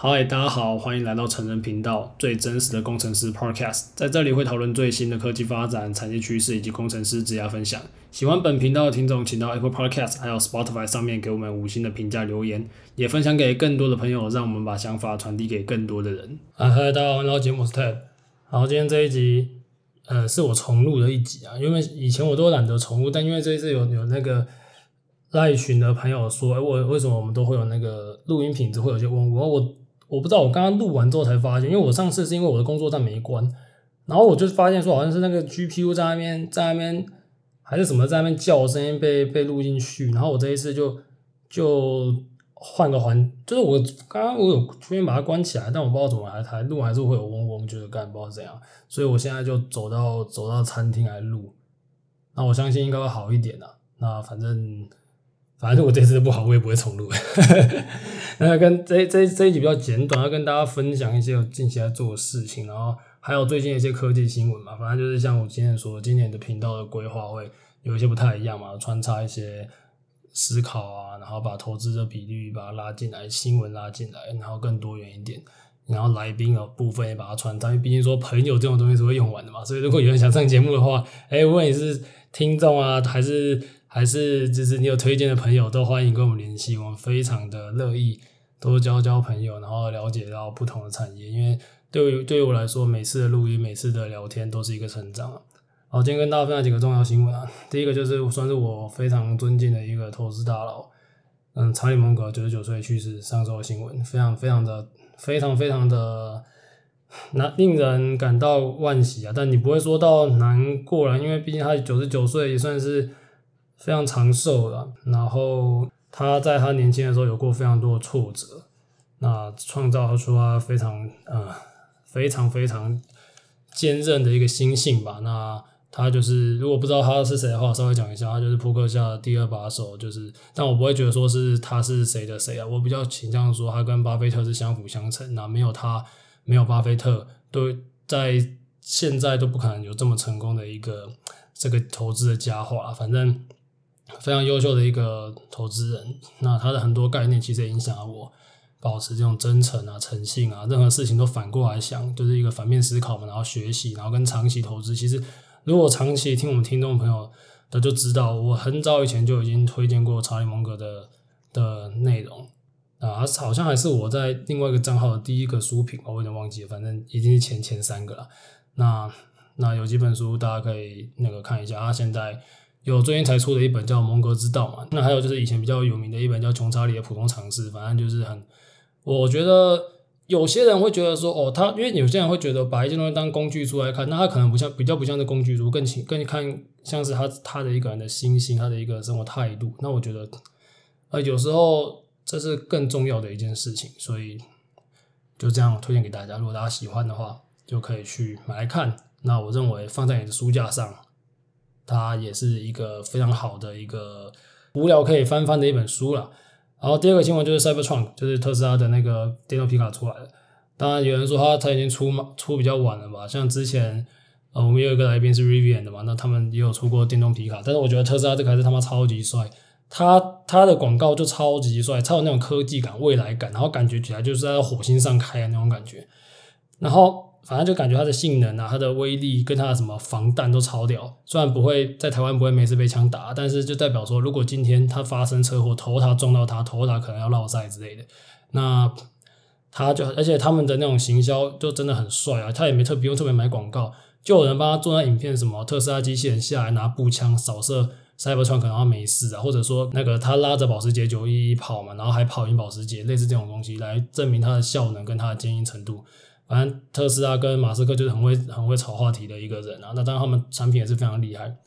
嗨，大家好，欢迎来到成人频道，最真实的工程师 Podcast，在这里会讨论最新的科技发展、产业趋势以及工程师职业分享。喜欢本频道的听众，请到 Apple Podcast 还有 Spotify 上面给我们五星的评价留言，也分享给更多的朋友，让我们把想法传递给更多的人。啊，嗨，大家好，我是节目是 Ted。然后今天这一集，呃，是我重录的一集啊，因为以前我都懒得重录，但因为这一次有有那个赖群的朋友说，哎，我为什么我们都会有那个录音品质会有些问我我。我不知道，我刚刚录完之后才发现，因为我上次是因为我的工作站没关，然后我就发现说好像是那个 GPU 在那边在那边还是什么在那边叫声音被被录进去，然后我这一次就就换个环，就是我刚刚我有出现把它关起来，但我不知道怎么还还录还是会有嗡嗡，就是干不知道怎样，所以我现在就走到走到餐厅来录，那我相信应该会好一点的，那反正。反正我这次不好，我也不会重录。那跟这这这一集比较简短，要跟大家分享一些我近期在做的事情，然后还有最近一些科技新闻嘛。反正就是像我今天说，今年的频道的规划会有一些不太一样嘛，穿插一些思考啊，然后把投资的比率把它拉进来，新闻拉进来，然后更多元一点。然后来宾的部分也把它穿插，因为毕竟说朋友这种东西是会用完的嘛。所以如果有人想上节目的话，哎，无论你是听众啊，还是还是就是你有推荐的朋友，都欢迎跟我们联系，我们非常的乐意多交交朋友，然后了解到不同的产业。因为对于对于我来说，每次的录音、每次的聊天都是一个成长啊。好，今天跟大家分享几个重要新闻啊。第一个就是算是我非常尊敬的一个投资大佬，嗯，查理蒙格九十九岁去世，上周的新闻非常非常的非常非常的难令人感到惋惜啊。但你不会说到难过了，因为毕竟他九十九岁也算是。非常长寿了，然后他在他年轻的时候有过非常多的挫折，那创造出他非常呃非常非常坚韧的一个心性吧。那他就是如果不知道他是谁的话，稍微讲一下，他就是扑克下的第二把手，就是但我不会觉得说是他是谁的谁啊，我比较倾向说他跟巴菲特是相辅相成，那没有他没有巴菲特，都在现在都不可能有这么成功的一个这个投资的佳话，反正。非常优秀的一个投资人，那他的很多概念其实也影响了我，保持这种真诚啊、诚信啊，任何事情都反过来想，就是一个反面思考嘛，然后学习，然后跟长期投资。其实，如果长期听我们听众朋友的就知道，我很早以前就已经推荐过查理蒙格的的内容啊，好像还是我在另外一个账号的第一个书评，我有点忘记了，反正已经是前前三个了。那那有几本书大家可以那个看一下，他现在。有最近才出的一本叫《蒙格之道》嘛，那还有就是以前比较有名的一本叫《穷查理的普通常识》，反正就是很，我觉得有些人会觉得说，哦，他因为有些人会觉得把一件东西当工具书来看，那他可能不像比较不像是工具书，更更看像是他他的一个人的心性，他的一个生活态度。那我觉得，呃，有时候这是更重要的一件事情，所以就这样推荐给大家。如果大家喜欢的话，就可以去买来看。那我认为放在你的书架上。它也是一个非常好的一个无聊可以翻翻的一本书了。然后第二个新闻就是 Cybertruck，就是特斯拉的那个电动皮卡出来了。当然有人说它它已经出嘛出比较晚了吧？像之前呃我们有一个来宾是 Rivian 的嘛，那他们也有出过电动皮卡。但是我觉得特斯拉这个还是他妈超级帅，它它的广告就超级帅，超有那种科技感、未来感，然后感觉起来就是在火星上开的那种感觉。然后。反正就感觉它的性能啊，它的威力跟它的什么防弹都超屌。虽然不会在台湾不会每次被枪打，但是就代表说，如果今天它发生车祸，头它撞到它，头它可能要落赛之类的。那它就而且他们的那种行销就真的很帅啊，他也没特不用特别买广告，就有人帮他做那影片，什么特斯拉机器人下来拿步枪扫射 Cybertruck 可能他没事啊，或者说那个他拉着保时捷911跑嘛，然后还跑赢保时捷，类似这种东西来证明它的效能跟它的坚硬程度。反正特斯拉跟马斯克就是很会很会炒话题的一个人啊，那当然他们产品也是非常厉害。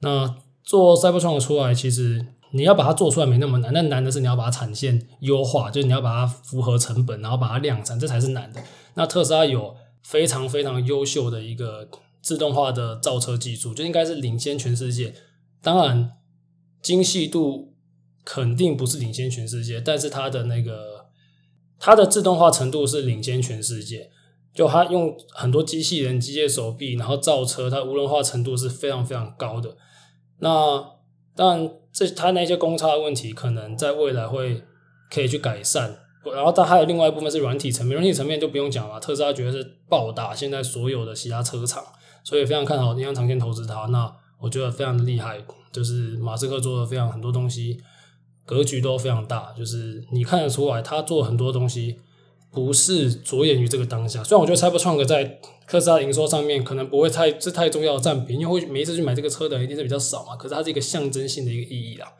那做 Cybertruck 出来，其实你要把它做出来没那么难，那难的是你要把它产线优化，就是你要把它符合成本，然后把它量产，这才是难的。那特斯拉有非常非常优秀的一个自动化的造车技术，就应该是领先全世界。当然精细度肯定不是领先全世界，但是它的那个它的自动化程度是领先全世界。就他用很多机器人、机械手臂，然后造车，它无人化程度是非常非常高的。那当然，这他那些公差问题，可能在未来会可以去改善。然后它还有另外一部分是软体层面，软体层面就不用讲了，特斯拉绝对是暴打现在所有的其他车厂，所以非常看好，你要长线投资它。那我觉得非常的厉害，就是马斯克做的非常很多东西，格局都非常大，就是你看得出来他做很多东西不是着眼于这个当下。虽然我觉得 Cybertruck 在特斯拉营收上面可能不会太是太重要的占比，因为会每一次去买这个车的一定是比较少嘛，可是它是一个象征性的一个意义啦。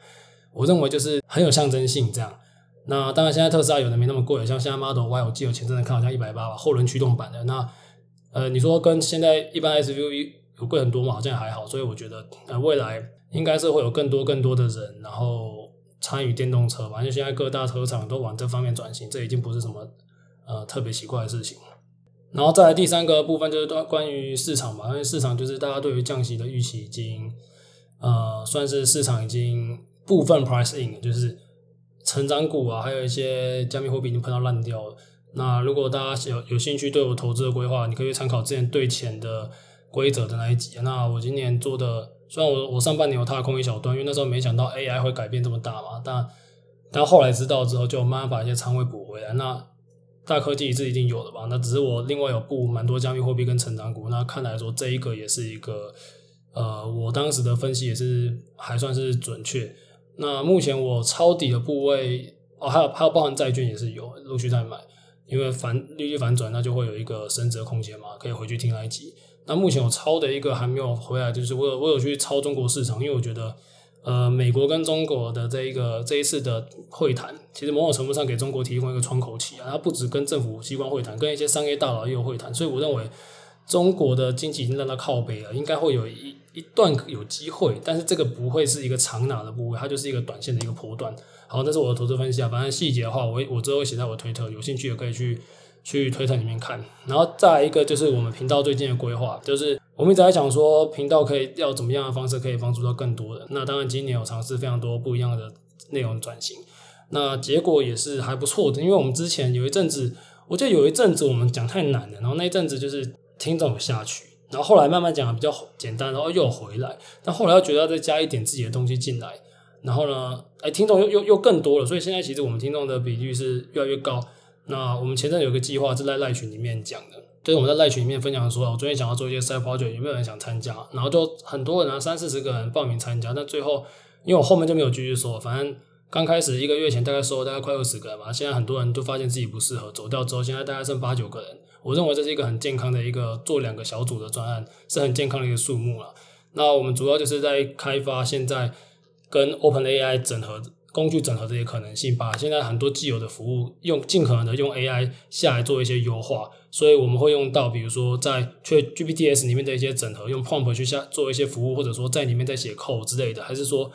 我认为就是很有象征性这样。那当然，现在特斯拉有的没那么贵，像现在 Model Y，我记得我前阵子看好像一百八吧，后轮驱动版的。那呃，你说跟现在一般 SUV 有贵很多嘛？好像还好，所以我觉得呃，未来应该是会有更多更多的人，然后参与电动车吧。因为现在各大车厂都往这方面转型，这已经不是什么呃特别奇怪的事情。然后再来第三个部分就是关关于市场嘛，因为市场就是大家对于降息的预期已经呃，算是市场已经部分 price in，就是。成长股啊，还有一些加密货币已经喷到烂掉了。那如果大家有有兴趣对我投资的规划，你可以参考之前对钱的规则的那一集。那我今年做的，虽然我我上半年有踏空一小段，因为那时候没想到 AI 会改变这么大嘛。但但后来知道之后，就慢慢把一些仓位补回来。那大科技是一定有的吧？那只是我另外有布蛮多加密货币跟成长股。那看来说这一个也是一个，呃，我当时的分析也是还算是准确。那目前我抄底的部位哦，还有还有包含债券也是有陆续在买，因为反利率反转，那就会有一个升值空间嘛，可以回去听那一集。那目前我抄的一个还没有回来，就是我有我有去抄中国市场，因为我觉得呃美国跟中国的这一个这一次的会谈，其实某种程度上给中国提供一个窗口期啊，它不止跟政府机关会谈，跟一些商业大佬也有会谈，所以我认为中国的经济已经让它靠北了，应该会有一。一段有机会，但是这个不会是一个长拿的部位，它就是一个短线的一个波段。好，那是我的投资分析啊。反正细节的话，我我之后会写在我推特，有兴趣的可以去去推特里面看。然后再来一个就是我们频道最近的规划，就是我们一直在讲说频道可以要怎么样的方式可以帮助到更多人。那当然今年有尝试非常多不一样的内容转型，那结果也是还不错的。因为我们之前有一阵子，我记得有一阵子我们讲太难了，然后那一阵子就是听众有下去。然后后来慢慢讲比较简单，然后又回来，但后来又觉得要再加一点自己的东西进来，然后呢，哎，听众又又又更多了，所以现在其实我们听众的比率是越来越高。那我们前阵有个计划是在赖群里面讲的，就是我们在赖群里面分享说，我昨天想要做一些 side project，有没有人想参加？然后就很多人啊，三四十个人报名参加，但最后因为我后面就没有继续说，反正刚开始一个月前大概收了大概快二十个人嘛，现在很多人都发现自己不适合走掉之后，现在大概剩八九个人。我认为这是一个很健康的一个做两个小组的专案，是很健康的一个数目了。那我们主要就是在开发现在跟 OpenAI 整合工具整合这些可能性，把现在很多既有的服务用尽可能的用 AI 下来做一些优化。所以我们会用到，比如说在 ChatGPTs 里面的一些整合，用 Prompt 去下做一些服务，或者说在里面再写 code 之类的，还是说。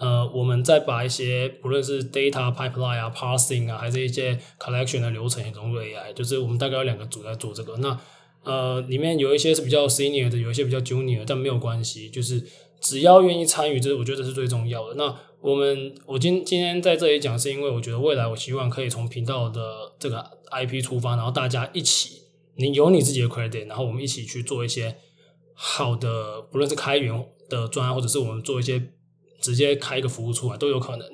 呃，我们再把一些不论是 data pipeline 啊、parsing 啊，还是一些 collection 的流程也融入 AI，就是我们大概有两个组在做这个。那呃，里面有一些是比较 senior 的，有一些比较 junior，但没有关系，就是只要愿意参与，这我觉得这是最重要的。那我们我今今天在这里讲，是因为我觉得未来我希望可以从频道的这个 IP 出发，然后大家一起，你有你自己的 credit，然后我们一起去做一些好的，不论是开源的专案，或者是我们做一些。直接开一个服务出来都有可能。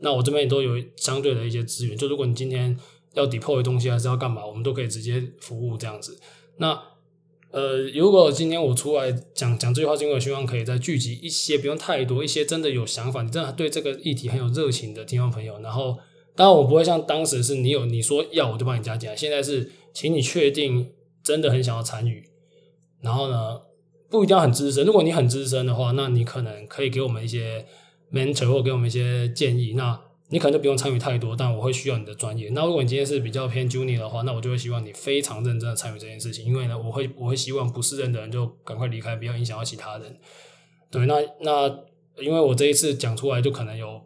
那我这边也都有相对的一些资源，就如果你今天要 deploy 东西还是要干嘛，我们都可以直接服务这样子。那呃，如果今天我出来讲讲这句话，是因为我希望可以再聚集一些，不用太多，一些真的有想法，你真的对这个议题很有热情的听众朋友。然后，当然我不会像当时是你有你说要我就帮你加进来，现在是请你确定真的很想要参与，然后呢，不一定要很资深，如果你很资深的话，那你可能可以给我们一些 mentor 或给我们一些建议。那你可能就不用参与太多，但我会需要你的专业。那如果你今天是比较偏 junior 的话，那我就会希望你非常认真的参与这件事情，因为呢，我会我会希望不适任的人就赶快离开，不要影响到其他人。对，那那因为我这一次讲出来，就可能有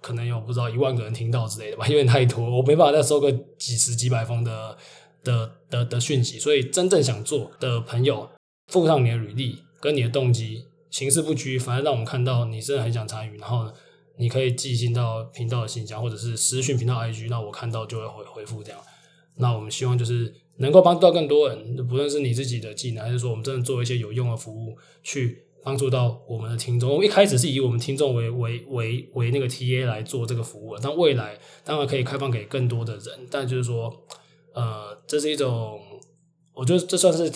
可能有不知道一万个人听到之类的吧，有点太多，我没办法再收个几十几百封的的的的讯息。所以真正想做的朋友。附上你的履历跟你的动机，形式不拘，反正让我们看到你真的很想参与。然后呢你可以寄信到频道的信箱，或者是私讯频道 IG，那我看到就会回回复这样。那我们希望就是能够帮助到更多人，不论是你自己的技能，还是说我们真的做一些有用的服务，去帮助到我们的听众。我们一开始是以我们听众为为为为那个 TA 来做这个服务，但未来当然可以开放给更多的人。但就是说，呃，这是一种，我觉得这算是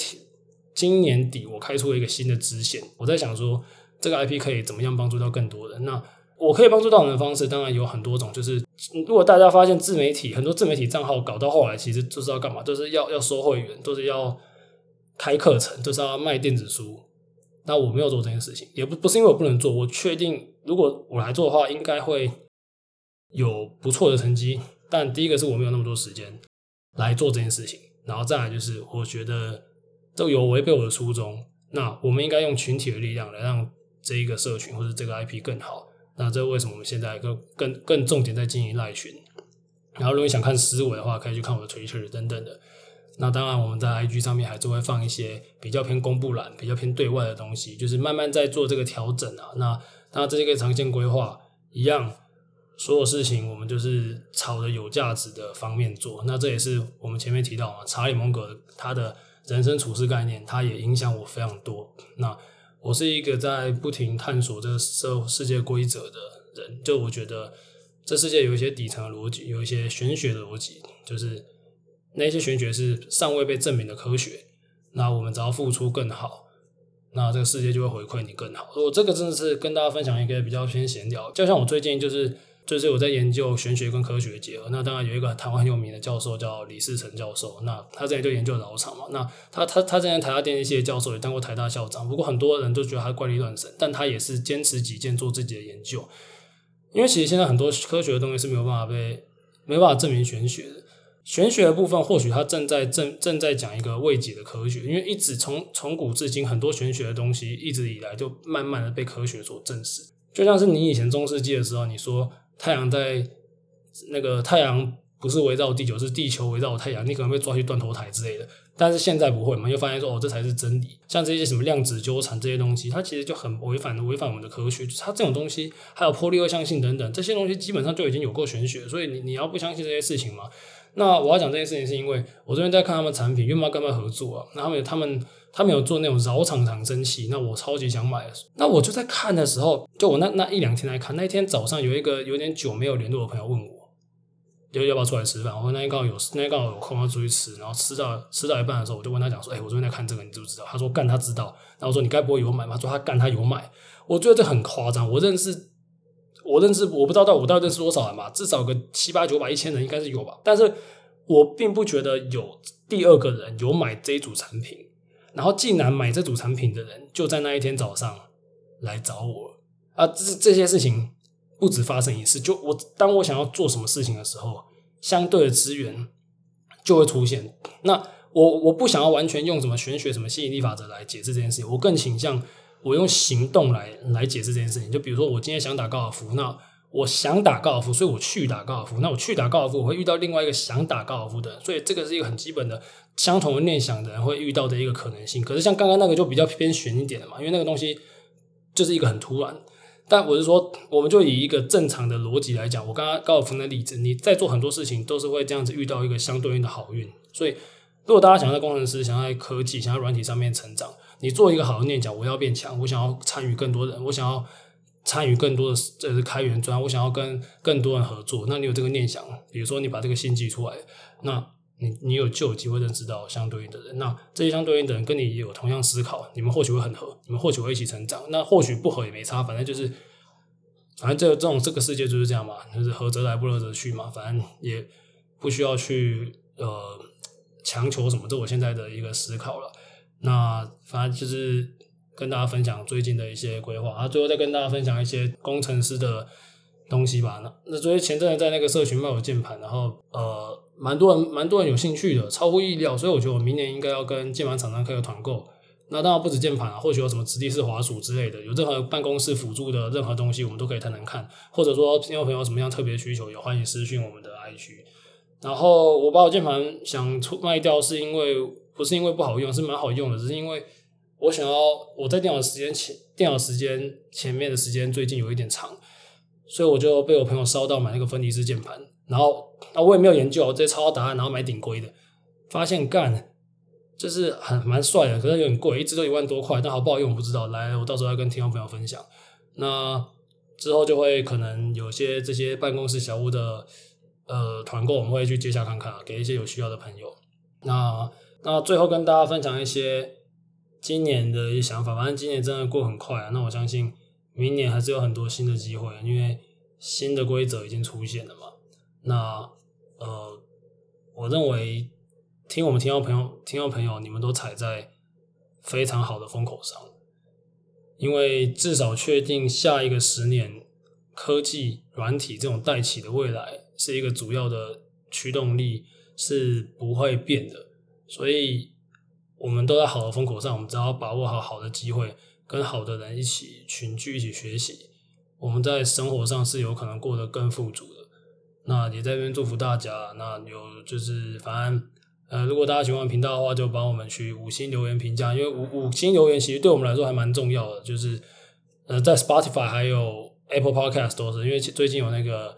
今年底我开出了一个新的支线。我在想说，这个 IP 可以怎么样帮助到更多人？那我可以帮助到人的方式，当然有很多种。就是如果大家发现自媒体很多自媒体账号搞到后来，其实就是要干嘛？就是要要收会员，都是要开课程，就是要卖电子书。那我没有做这件事情，也不不是因为我不能做，我确定如果我来做的话，应该会有不错的成绩。但第一个是我没有那么多时间来做这件事情，然后再来就是我觉得这有违背我的初衷。那我们应该用群体的力量来让这一个社群或者这个 IP 更好。那这为什么我们现在更更更重点在经营赖群？然后如果你想看思维的话，可以去看我的 Twitter 等等的。那当然，我们在 IG 上面还是会放一些比较偏公布栏、比较偏对外的东西，就是慢慢在做这个调整啊。那当然，这是一个长线规划，一样，所有事情我们就是朝着有价值的方面做。那这也是我们前面提到嘛，查理蒙格他的人生处事概念，他也影响我非常多。那我是一个在不停探索这个社世界规则的人，就我觉得这世界有一些底层的逻辑，有一些玄学的逻辑，就是。那些玄学是尚未被证明的科学，那我们只要付出更好，那这个世界就会回馈你更好。我这个真的是跟大家分享一个比较偏闲聊，就像我最近就是就是我在研究玄学跟科学的结合。那当然有一个台湾很有名的教授叫李世成教授，那他之前就研究绕场嘛。那他他他之前台大电机系的教授也当过台大校长，不过很多人都觉得他怪力乱神，但他也是坚持己见做自己的研究。因为其实现在很多科学的东西是没有办法被没办法证明玄学的。玄学的部分，或许他正在正正在讲一个未解的科学，因为一直从从古至今，很多玄学的东西一直以来就慢慢的被科学所证实。就像是你以前中世纪的时候，你说太阳在那个太阳不是围绕地球，是地球围绕太阳，你可能被抓去断头台之类的。但是现在不会嘛，又发现说哦，这才是真理。像这些什么量子纠缠这些东西，它其实就很违反违反我们的科学。它这种东西，还有波粒二象性等等这些东西，基本上就已经有过玄学，所以你你要不相信这些事情嘛？那我要讲这件事情，是因为我这边在看他们产品，因为我要跟他们合作啊。那他们他们他们有做那种绕场长生器，那我超级想买。那我就在看的时候，就我那那一两天来看，那一天早上有一个有点久没有联络的朋友问我，就要不要出来吃饭？我说那天刚好有那天刚好有空要出去吃，然后吃到吃到一半的时候，我就问他讲说，哎、我昨天在看这个，你知不知道？他说干，他知道。然后我说你该不会有买吗？他说他干，他有买。我觉得这很夸张，我认识。我认识，我不知道到我到底认识多少人吧，至少个七八九百一千人应该是有吧。但是我并不觉得有第二个人有买这一组产品，然后竟然买这组产品的人就在那一天早上来找我啊！这这些事情不止发生一次，就我当我想要做什么事情的时候，相对的资源就会出现。那我我不想要完全用什么玄学、什么吸引力法则来解释这件事情，我更倾向。我用行动来来解释这件事情，就比如说我今天想打高尔夫，那我想打高尔夫，所以我去打高尔夫。那我去打高尔夫，我会遇到另外一个想打高尔夫的人，所以这个是一个很基本的相同的念想的人会遇到的一个可能性。可是像刚刚那个就比较偏悬一点的嘛，因为那个东西就是一个很突然。但我是说，我们就以一个正常的逻辑来讲，我刚刚高尔夫的例子，你在做很多事情都是会这样子遇到一个相对应的好运。所以，如果大家想要在工程师、想要在科技、想要软体上面成长，你做一个好的念想，我要变强，我想要参与更多人，我想要参与更多的这是开源专，我想要跟更多人合作。那你有这个念想，比如说你把这个心寄出来，那你你有就有机会认识到相对应的人。那这些相对应的人跟你也有同样思考，你们或许会很合，你们或许会一起成长。那或许不合也没差，反正就是，反正这这种这个世界就是这样嘛，就是合则来，不合则去嘛。反正也不需要去呃强求什么，这我现在的一个思考了。那反正就是跟大家分享最近的一些规划，啊，最后再跟大家分享一些工程师的东西吧。那那所以前阵子在那个社群卖我键盘，然后呃，蛮多人蛮多人有兴趣的，超乎意料。所以我觉得我明年应该要跟键盘厂商开个团购。那当然不止键盘啊，或许有什么直立式滑鼠之类的，有任何办公室辅助的任何东西，我们都可以谈谈看。或者说听众朋友什么样特别需求，也欢迎私讯我们的 IG。然后我把我键盘想出卖掉，是因为。不是因为不好用，是蛮好用的，只是因为我想要我在电脑时间前，电脑时间前面的时间最近有一点长，所以我就被我朋友烧到买那个分离式键盘，然后啊我也没有研究，直接抄答案，然后买顶规的，发现干就是很蛮帅的，可是有点贵，一直都一万多块，但好不好用我不知道。来，我到时候要跟听众朋友分享。那之后就会可能有些这些办公室小屋的呃团购，我们会去接下看看，给一些有需要的朋友。那那最后跟大家分享一些今年的一些想法，反正今年真的过很快啊。那我相信明年还是有很多新的机会，因为新的规则已经出现了嘛。那呃，我认为听我们听众朋友、听众朋友，你们都踩在非常好的风口上，因为至少确定下一个十年，科技、软体这种带起的未来是一个主要的驱动力。是不会变的，所以我们都在好的风口上，我们只要把握好好的机会，跟好的人一起群聚，一起学习，我们在生活上是有可能过得更富足的。那也在这边祝福大家。那有就是，反正呃，如果大家喜欢频道的话，就帮我们去五星留言评价，因为五五星留言其实对我们来说还蛮重要的。就是呃，在 Spotify 还有 Apple Podcast 都是，因为最近有那个。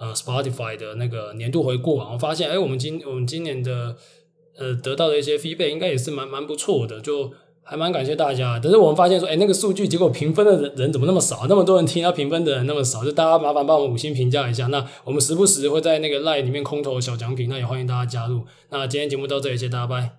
呃，Spotify 的那个年度回顾啊，我发现，哎，我们今我们今年的呃得到的一些 feedback 应该也是蛮蛮不错的，就还蛮感谢大家。但是我们发现说，哎，那个数据结果评分的人人怎么那么少？那么多人听，他评分的人那么少，就大家麻烦帮我们五星评价一下。那我们时不时会在那个 Line 里面空投小奖品，那也欢迎大家加入。那今天节目到这里，谢谢大家，拜。